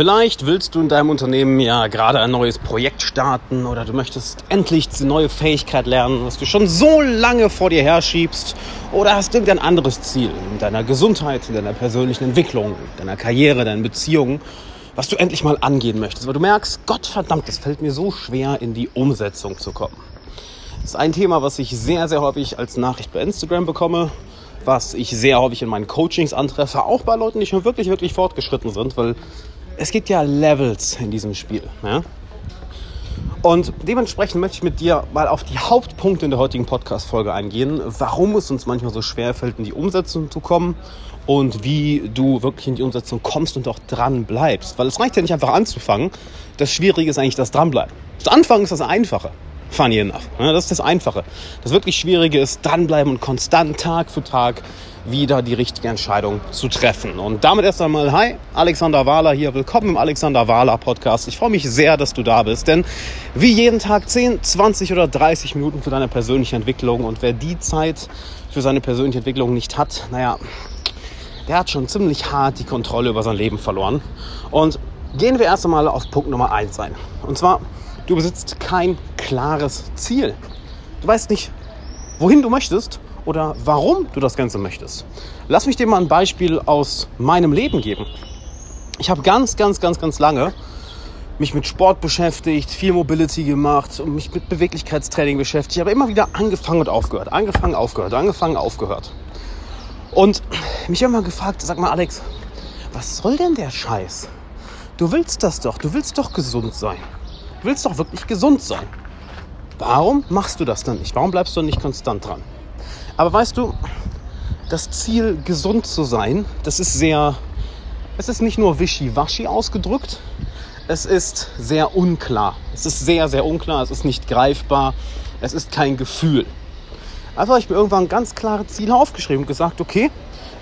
Vielleicht willst du in deinem Unternehmen ja gerade ein neues Projekt starten oder du möchtest endlich eine neue Fähigkeit lernen, was du schon so lange vor dir herschiebst oder hast irgendein anderes Ziel in deiner Gesundheit, in deiner persönlichen Entwicklung, in deiner Karriere, deinen Beziehungen, was du endlich mal angehen möchtest, weil du merkst, Gott verdammt, es fällt mir so schwer, in die Umsetzung zu kommen. Das ist ein Thema, was ich sehr, sehr häufig als Nachricht bei Instagram bekomme, was ich sehr häufig in meinen Coachings antreffe, auch bei Leuten, die schon wirklich, wirklich fortgeschritten sind, weil es gibt ja Levels in diesem Spiel. Ja? Und dementsprechend möchte ich mit dir mal auf die Hauptpunkte in der heutigen Podcast-Folge eingehen, warum es uns manchmal so schwer fällt, in die Umsetzung zu kommen und wie du wirklich in die Umsetzung kommst und auch dran bleibst. Weil es reicht ja nicht einfach anzufangen. Das Schwierige ist eigentlich das Dranbleiben. Das Anfangen ist das Einfache. Funny enough. Das ist das Einfache. Das wirklich Schwierige ist dranbleiben und konstant Tag für Tag wieder die richtige Entscheidung zu treffen. Und damit erst einmal, hi, Alexander Wahler hier. Willkommen im Alexander Wahler Podcast. Ich freue mich sehr, dass du da bist, denn wie jeden Tag 10, 20 oder 30 Minuten für deine persönliche Entwicklung. Und wer die Zeit für seine persönliche Entwicklung nicht hat, naja, der hat schon ziemlich hart die Kontrolle über sein Leben verloren. Und gehen wir erst einmal auf Punkt Nummer 1 ein. Und zwar, du besitzt kein klares Ziel. Du weißt nicht, wohin du möchtest oder warum du das Ganze möchtest. Lass mich dir mal ein Beispiel aus meinem Leben geben. Ich habe ganz, ganz, ganz, ganz lange mich mit Sport beschäftigt, viel Mobility gemacht und mich mit Beweglichkeitstraining beschäftigt. Ich habe immer wieder angefangen und aufgehört, angefangen, aufgehört, angefangen, aufgehört. Und mich immer gefragt, sag mal Alex, was soll denn der Scheiß? Du willst das doch, du willst doch gesund sein. Du willst doch wirklich gesund sein. Warum machst du das dann nicht? Warum bleibst du nicht konstant dran? Aber weißt du, das Ziel, gesund zu sein, das ist sehr, es ist nicht nur wischiwaschi ausgedrückt, es ist sehr unklar. Es ist sehr, sehr unklar, es ist nicht greifbar, es ist kein Gefühl. Also habe ich mir irgendwann ganz klare Ziele aufgeschrieben und gesagt, okay,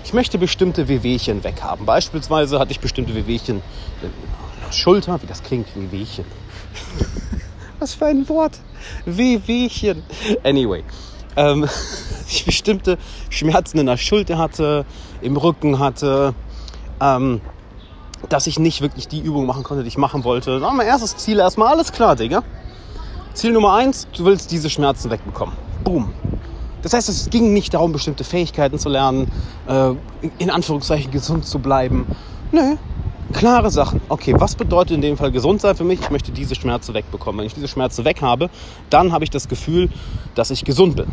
ich möchte bestimmte Wehwehchen weghaben. Beispielsweise hatte ich bestimmte Wehwehchen in der Schulter, wie das klingt, Wehwehchen. Was für ein Wort. Wehwehchen. Anyway ähm, ich bestimmte Schmerzen in der Schulter hatte, im Rücken hatte, ähm, dass ich nicht wirklich die Übung machen konnte, die ich machen wollte. Dann mein erstes Ziel erstmal, alles klar, Digga. Ziel Nummer eins, du willst diese Schmerzen wegbekommen. Boom. Das heißt, es ging nicht darum, bestimmte Fähigkeiten zu lernen, äh, in Anführungszeichen gesund zu bleiben. Nö, klare Sachen. Okay, was bedeutet in dem Fall gesund sein für mich? Ich möchte diese Schmerzen wegbekommen. Wenn ich diese Schmerzen weg habe, dann habe ich das Gefühl, dass ich gesund bin.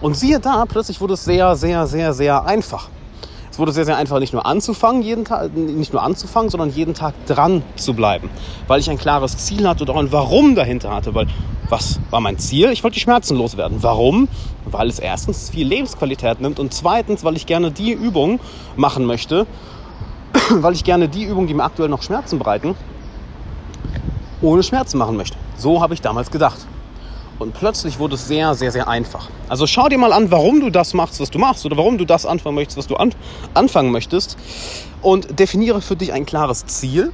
Und siehe da, plötzlich wurde es sehr, sehr, sehr, sehr einfach. Es wurde sehr, sehr einfach, nicht nur anzufangen, jeden Tag, nicht nur anzufangen, sondern jeden Tag dran zu bleiben. Weil ich ein klares Ziel hatte und auch ein Warum dahinter hatte. Weil, was war mein Ziel? Ich wollte die Schmerzen loswerden. Warum? Weil es erstens viel Lebensqualität nimmt und zweitens, weil ich gerne die Übung machen möchte, weil ich gerne die Übungen, die mir aktuell noch Schmerzen bereiten, ohne Schmerzen machen möchte. So habe ich damals gedacht. Und plötzlich wurde es sehr, sehr, sehr einfach. Also schau dir mal an, warum du das machst, was du machst, oder warum du das anfangen möchtest, was du an anfangen möchtest. Und definiere für dich ein klares Ziel.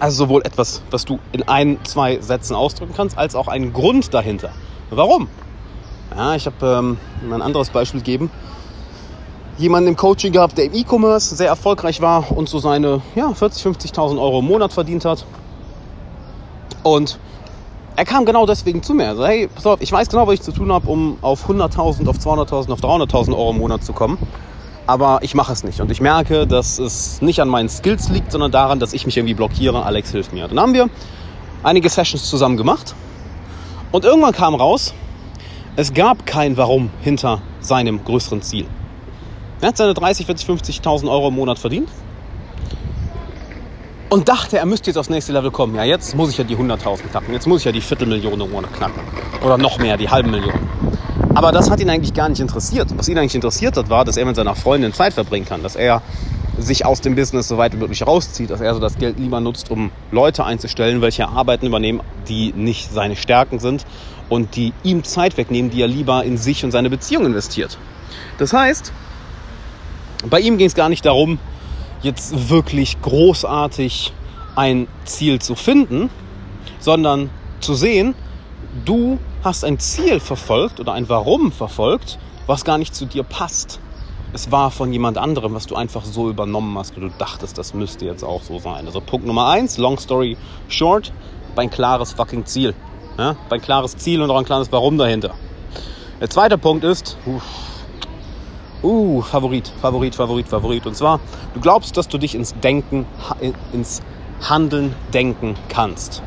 Also sowohl etwas, was du in ein, zwei Sätzen ausdrücken kannst, als auch einen Grund dahinter. Warum? Ja, ich habe ähm, ein anderes Beispiel gegeben jemanden im Coaching gehabt, der im E-Commerce sehr erfolgreich war und so seine ja, 40, 50.000 Euro im Monat verdient hat. Und er kam genau deswegen zu mir. Er hey, pass auf, ich weiß genau, was ich zu tun habe, um auf 100.000, auf 200.000, auf 300.000 Euro im Monat zu kommen. Aber ich mache es nicht. Und ich merke, dass es nicht an meinen Skills liegt, sondern daran, dass ich mich irgendwie blockiere. Alex hilft mir. Dann haben wir einige Sessions zusammen gemacht. Und irgendwann kam raus, es gab kein Warum hinter seinem größeren Ziel. Er hat seine 30, 40, 50.000 Euro im Monat verdient und dachte, er müsste jetzt aufs nächste Level kommen. Ja, jetzt muss ich ja die 100.000 knacken. Jetzt muss ich ja die Viertelmillion im Monat knacken. Oder noch mehr, die halbe Million. Aber das hat ihn eigentlich gar nicht interessiert. Was ihn eigentlich interessiert hat, war, dass er mit seiner Freundin Zeit verbringen kann. Dass er sich aus dem Business so weit wie möglich rauszieht. Dass er so das Geld lieber nutzt, um Leute einzustellen, welche Arbeiten übernehmen, die nicht seine Stärken sind und die ihm Zeit wegnehmen, die er lieber in sich und seine Beziehung investiert. Das heißt, bei ihm ging es gar nicht darum, jetzt wirklich großartig ein Ziel zu finden, sondern zu sehen, du hast ein Ziel verfolgt oder ein Warum verfolgt, was gar nicht zu dir passt. es war von jemand anderem, was du einfach so übernommen hast und du dachtest, das müsste jetzt auch so sein. Also Punkt Nummer eins, long story short, ein klares fucking Ziel. Ja? Ein klares Ziel und auch ein klares Warum dahinter. Der zweite Punkt ist, uff, uh, Favorit, Favorit, Favorit, Favorit. Und zwar, du glaubst, dass du dich ins Denken, ins Handeln denken kannst.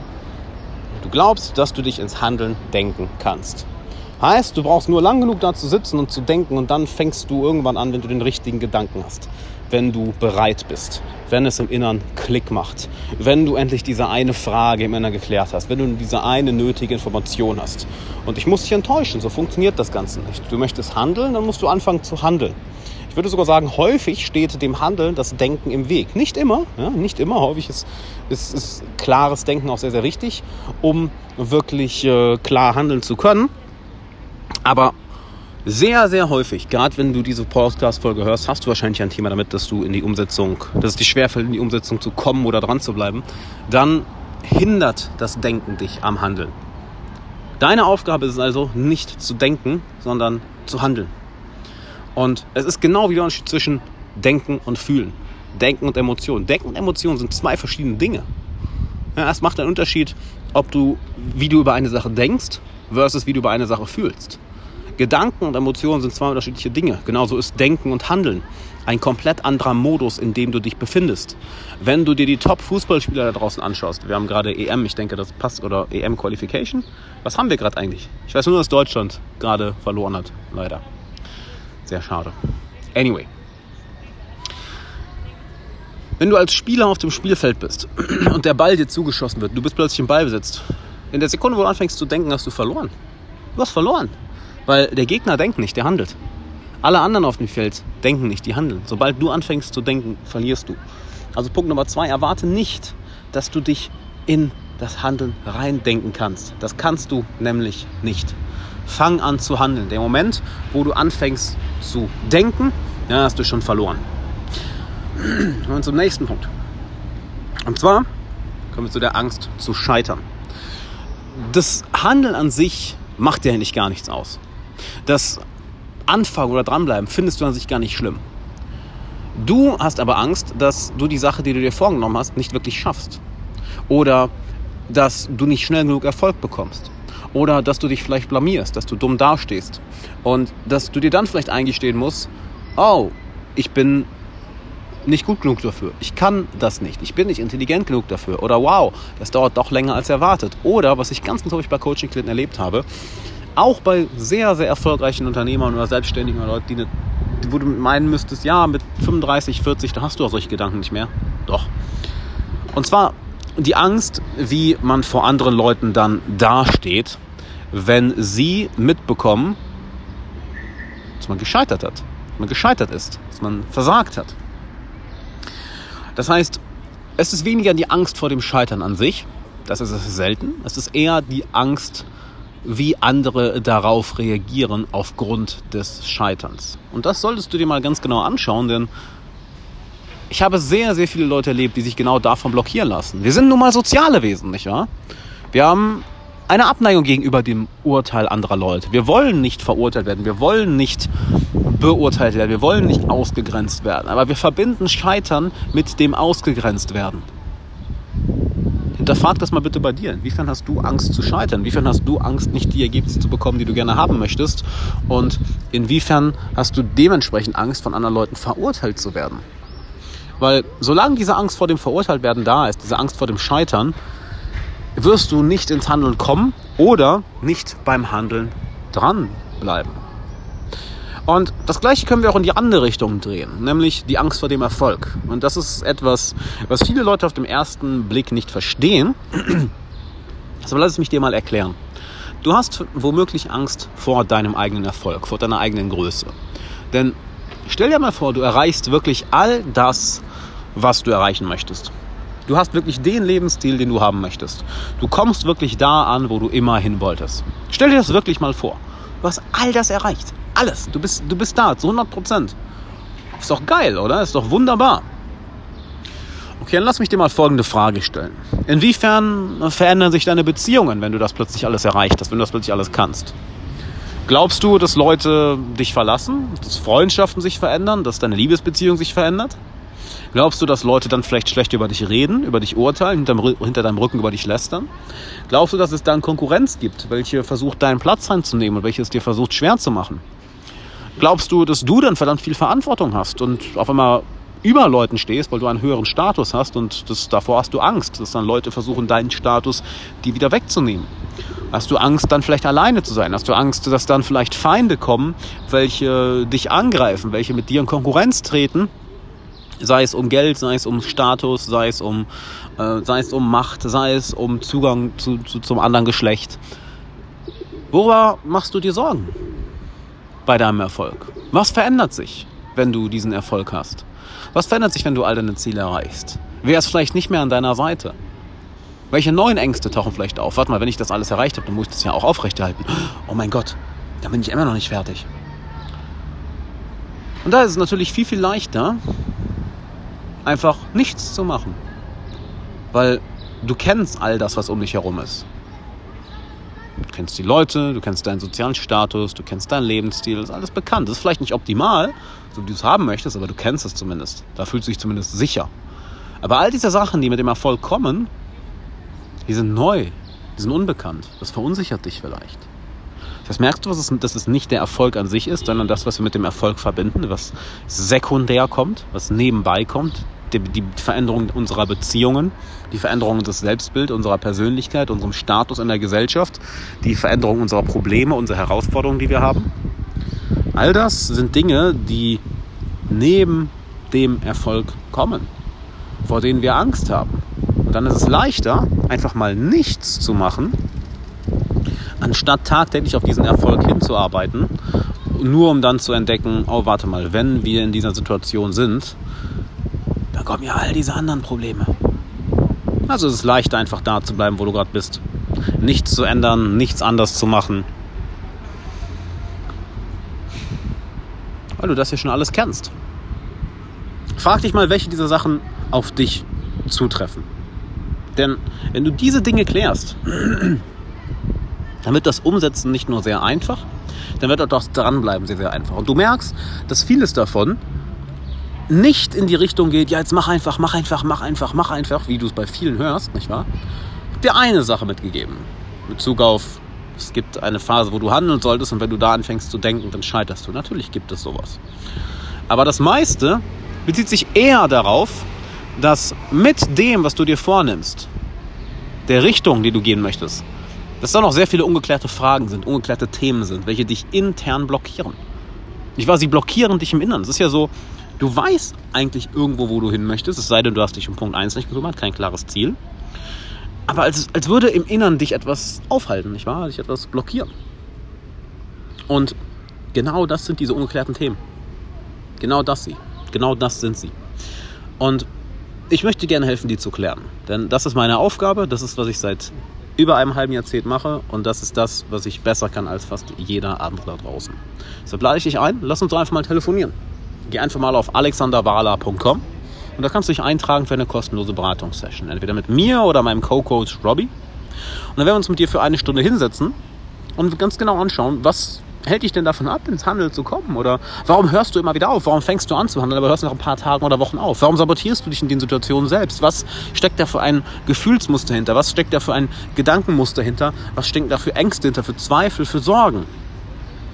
Du glaubst, dass du dich ins Handeln denken kannst. Heißt, du brauchst nur lang genug da zu sitzen und zu denken und dann fängst du irgendwann an, wenn du den richtigen Gedanken hast. Wenn du bereit bist, wenn es im Innern Klick macht, wenn du endlich diese eine Frage im Innern geklärt hast, wenn du diese eine nötige Information hast. Und ich muss dich enttäuschen, so funktioniert das Ganze nicht. Du möchtest handeln, dann musst du anfangen zu handeln. Ich würde sogar sagen, häufig steht dem Handeln das Denken im Weg. Nicht immer, ja, nicht immer. Häufig ist, ist, ist klares Denken auch sehr, sehr wichtig, um wirklich äh, klar handeln zu können. Aber sehr, sehr häufig, gerade wenn du diese Podcast-Folge hörst, hast du wahrscheinlich ein Thema damit, dass du in die Umsetzung, dass es dir schwerfällt, in die Umsetzung zu kommen oder dran zu bleiben. Dann hindert das Denken dich am Handeln. Deine Aufgabe ist es also, nicht zu denken, sondern zu handeln. Und es ist genau wie der Unterschied zwischen Denken und Fühlen. Denken und Emotionen. Denken und Emotionen sind zwei verschiedene Dinge. Ja, es macht einen Unterschied, ob du, wie du über eine Sache denkst versus wie du über eine Sache fühlst. Gedanken und Emotionen sind zwei unterschiedliche Dinge. Genauso ist Denken und Handeln ein komplett anderer Modus, in dem du dich befindest. Wenn du dir die Top-Fußballspieler da draußen anschaust, wir haben gerade EM, ich denke, das passt, oder EM-Qualification. Was haben wir gerade eigentlich? Ich weiß nur, dass Deutschland gerade verloren hat, leider. Sehr schade. Anyway. Wenn du als Spieler auf dem Spielfeld bist und der Ball dir zugeschossen wird, du bist plötzlich im Ballbesitz. In der Sekunde, wo du anfängst zu denken, hast du verloren. Du hast verloren. Weil der Gegner denkt nicht, der handelt. Alle anderen auf dem Feld denken nicht, die handeln. Sobald du anfängst zu denken, verlierst du. Also Punkt Nummer zwei, erwarte nicht, dass du dich in das Handeln reindenken kannst. Das kannst du nämlich nicht. Fang an zu handeln. Der Moment, wo du anfängst zu denken, ja, hast du schon verloren. Und zum nächsten Punkt. Und zwar kommen wir zu der Angst zu scheitern. Das Handeln an sich macht dir eigentlich gar nichts aus. Das Anfangen oder dranbleiben findest du an sich gar nicht schlimm. Du hast aber Angst, dass du die Sache, die du dir vorgenommen hast, nicht wirklich schaffst. Oder dass du nicht schnell genug Erfolg bekommst. Oder dass du dich vielleicht blamierst, dass du dumm dastehst. Und dass du dir dann vielleicht eingestehen musst, oh, ich bin nicht gut genug dafür. Ich kann das nicht. Ich bin nicht intelligent genug dafür. Oder wow, das dauert doch länger als erwartet. Oder, was ich ganz, ganz häufig bei Coaching-Klienten erlebt habe, auch bei sehr, sehr erfolgreichen Unternehmern oder Selbstständigen oder Leuten, die eine, wo du meinen müsstest, ja, mit 35, 40, da hast du auch solche Gedanken nicht mehr. Doch. Und zwar die Angst, wie man vor anderen Leuten dann dasteht, wenn sie mitbekommen, dass man gescheitert hat, dass man gescheitert ist, dass man versagt hat. Das heißt, es ist weniger die Angst vor dem Scheitern an sich, das ist es selten, es ist eher die Angst wie andere darauf reagieren aufgrund des Scheiterns. Und das solltest du dir mal ganz genau anschauen, denn ich habe sehr, sehr viele Leute erlebt, die sich genau davon blockieren lassen. Wir sind nun mal soziale Wesen, nicht wahr? Wir haben eine Abneigung gegenüber dem Urteil anderer Leute. Wir wollen nicht verurteilt werden, wir wollen nicht beurteilt werden, wir wollen nicht ausgegrenzt werden, aber wir verbinden Scheitern mit dem ausgegrenzt werden. Hinterfrag das mal bitte bei dir. Inwiefern hast du Angst zu scheitern? Inwiefern hast du Angst, nicht die Ergebnisse zu bekommen, die du gerne haben möchtest? Und inwiefern hast du dementsprechend Angst, von anderen Leuten verurteilt zu werden? Weil solange diese Angst vor dem Verurteiltwerden da ist, diese Angst vor dem Scheitern, wirst du nicht ins Handeln kommen oder nicht beim Handeln dranbleiben. Und das Gleiche können wir auch in die andere Richtung drehen, nämlich die Angst vor dem Erfolg. Und das ist etwas, was viele Leute auf den ersten Blick nicht verstehen. Aber lass es mich dir mal erklären. Du hast womöglich Angst vor deinem eigenen Erfolg, vor deiner eigenen Größe. Denn stell dir mal vor, du erreichst wirklich all das, was du erreichen möchtest. Du hast wirklich den Lebensstil, den du haben möchtest. Du kommst wirklich da an, wo du immer hin wolltest. Stell dir das wirklich mal vor. Du hast all das erreicht. Alles. Du bist, du bist da, zu 100 Prozent. Ist doch geil, oder? Ist doch wunderbar. Okay, dann lass mich dir mal folgende Frage stellen. Inwiefern verändern sich deine Beziehungen, wenn du das plötzlich alles erreicht hast, wenn du das plötzlich alles kannst? Glaubst du, dass Leute dich verlassen, dass Freundschaften sich verändern, dass deine Liebesbeziehung sich verändert? Glaubst du, dass Leute dann vielleicht schlecht über dich reden, über dich urteilen, hinter deinem Rücken über dich lästern? Glaubst du, dass es dann Konkurrenz gibt, welche versucht, deinen Platz einzunehmen und welche es dir versucht, schwer zu machen? Glaubst du, dass du dann verdammt viel Verantwortung hast und auf einmal über Leuten stehst, weil du einen höheren Status hast und das, davor hast du Angst, dass dann Leute versuchen, deinen Status die wieder wegzunehmen? Hast du Angst, dann vielleicht alleine zu sein? Hast du Angst, dass dann vielleicht Feinde kommen, welche dich angreifen, welche mit dir in Konkurrenz treten? Sei es um Geld, sei es um Status, sei es um, äh, sei es um Macht, sei es um Zugang zu, zu, zum anderen Geschlecht. Worüber machst du dir Sorgen bei deinem Erfolg? Was verändert sich, wenn du diesen Erfolg hast? Was verändert sich, wenn du all deine Ziele erreichst? Wer ist vielleicht nicht mehr an deiner Seite? Welche neuen Ängste tauchen vielleicht auf? Warte mal, wenn ich das alles erreicht habe, dann muss ich das ja auch aufrechterhalten. Oh mein Gott, dann bin ich immer noch nicht fertig. Und da ist es natürlich viel, viel leichter, einfach nichts zu machen. Weil du kennst all das, was um dich herum ist. Du kennst die Leute, du kennst deinen sozialen Status, du kennst deinen Lebensstil, ist alles bekannt. Das ist vielleicht nicht optimal, so wie du es haben möchtest, aber du kennst es zumindest. Da fühlst du dich zumindest sicher. Aber all diese Sachen, die mit dem Erfolg kommen, die sind neu, die sind unbekannt. Das verunsichert dich vielleicht. Das merkst du, dass es nicht der Erfolg an sich ist, sondern das, was wir mit dem Erfolg verbinden, was sekundär kommt, was nebenbei kommt, die, die Veränderung unserer Beziehungen, die Veränderung des Selbstbild, unserer Persönlichkeit, unserem Status in der Gesellschaft, die Veränderung unserer Probleme, unserer Herausforderungen, die wir haben. All das sind Dinge, die neben dem Erfolg kommen, vor denen wir Angst haben dann ist es leichter, einfach mal nichts zu machen, anstatt tagtäglich auf diesen Erfolg hinzuarbeiten, nur um dann zu entdecken, oh warte mal, wenn wir in dieser Situation sind, kommen ja all diese anderen Probleme. Also es ist leichter, einfach da zu bleiben, wo du gerade bist. Nichts zu ändern, nichts anders zu machen. Weil du das ja schon alles kennst. Frag dich mal, welche dieser Sachen auf dich zutreffen. Denn wenn du diese Dinge klärst, dann wird das Umsetzen nicht nur sehr einfach, dann wird auch das Dranbleiben sehr, sehr einfach. Und du merkst, dass vieles davon nicht in die Richtung geht, ja, jetzt mach einfach, mach einfach, mach einfach, mach einfach, wie du es bei vielen hörst, nicht wahr? Dir eine Sache mitgegeben. In Bezug auf, es gibt eine Phase, wo du handeln solltest und wenn du da anfängst zu denken, dann scheiterst du. Natürlich gibt es sowas. Aber das meiste bezieht sich eher darauf, dass mit dem, was du dir vornimmst, der Richtung, die du gehen möchtest, dass da noch sehr viele ungeklärte Fragen sind, ungeklärte Themen sind, welche dich intern blockieren. Ich weiß, sie blockieren dich im Inneren. Es ist ja so, du weißt eigentlich irgendwo, wo du hin möchtest, es sei denn, du hast dich um Punkt 1 nicht gekümmert, kein klares Ziel. Aber als, als würde im Inneren dich etwas aufhalten, nicht wahr? Dich etwas blockieren. Und genau das sind diese ungeklärten Themen. Genau das sie. Genau das sind sie. Und ich möchte gerne helfen, die zu klären. Denn das ist meine Aufgabe, das ist, was ich seit über einem halben Jahrzehnt mache und das ist das, was ich besser kann als fast jeder andere da draußen. Deshalb lade ich dich ein, lass uns doch einfach mal telefonieren. Geh einfach mal auf alexanderwala.com und da kannst du dich eintragen für eine kostenlose Beratungssession. Entweder mit mir oder meinem Co-Coach Robbie. Und dann werden wir uns mit dir für eine Stunde hinsetzen und ganz genau anschauen, was hält dich denn davon ab, ins Handeln zu kommen? Oder warum hörst du immer wieder auf? Warum fängst du an zu handeln, aber hörst nach ein paar Tagen oder Wochen auf? Warum sabotierst du dich in den Situationen selbst? Was steckt da für ein Gefühlsmuster hinter? Was steckt da für ein Gedankenmuster hinter? Was stecken da für Ängste hinter, für Zweifel, für Sorgen?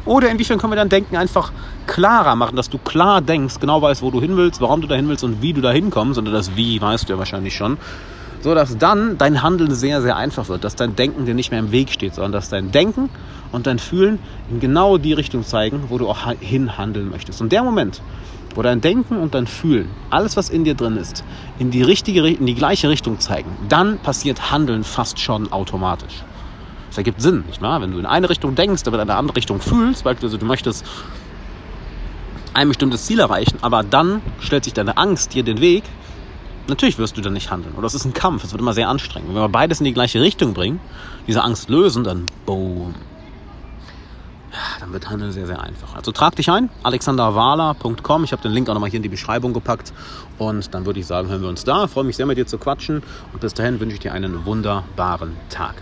Oder inwiefern können wir dein Denken einfach klarer machen, dass du klar denkst, genau weißt, wo du hin willst, warum du da hin willst und wie du da hinkommst. Und das Wie weißt du ja wahrscheinlich schon so dass dann dein Handeln sehr, sehr einfach wird, dass dein Denken dir nicht mehr im Weg steht, sondern dass dein Denken und dein Fühlen in genau die Richtung zeigen, wo du auch hinhandeln möchtest. Und der Moment, wo dein Denken und dein Fühlen, alles was in dir drin ist, in die richtige, in die gleiche Richtung zeigen, dann passiert Handeln fast schon automatisch. Das ergibt Sinn, nicht wahr? Wenn du in eine Richtung denkst, aber in eine andere Richtung fühlst, beispielsweise du möchtest ein bestimmtes Ziel erreichen, aber dann stellt sich deine Angst dir den Weg, natürlich wirst du dann nicht handeln. Oder es ist ein Kampf, es wird immer sehr anstrengend. Wenn wir beides in die gleiche Richtung bringen, diese Angst lösen, dann boom, dann wird Handeln sehr, sehr einfach. Also trag dich ein, alexanderwala.com. Ich habe den Link auch nochmal hier in die Beschreibung gepackt. Und dann würde ich sagen, hören wir uns da. Freue mich sehr, mit dir zu quatschen. Und bis dahin wünsche ich dir einen wunderbaren Tag.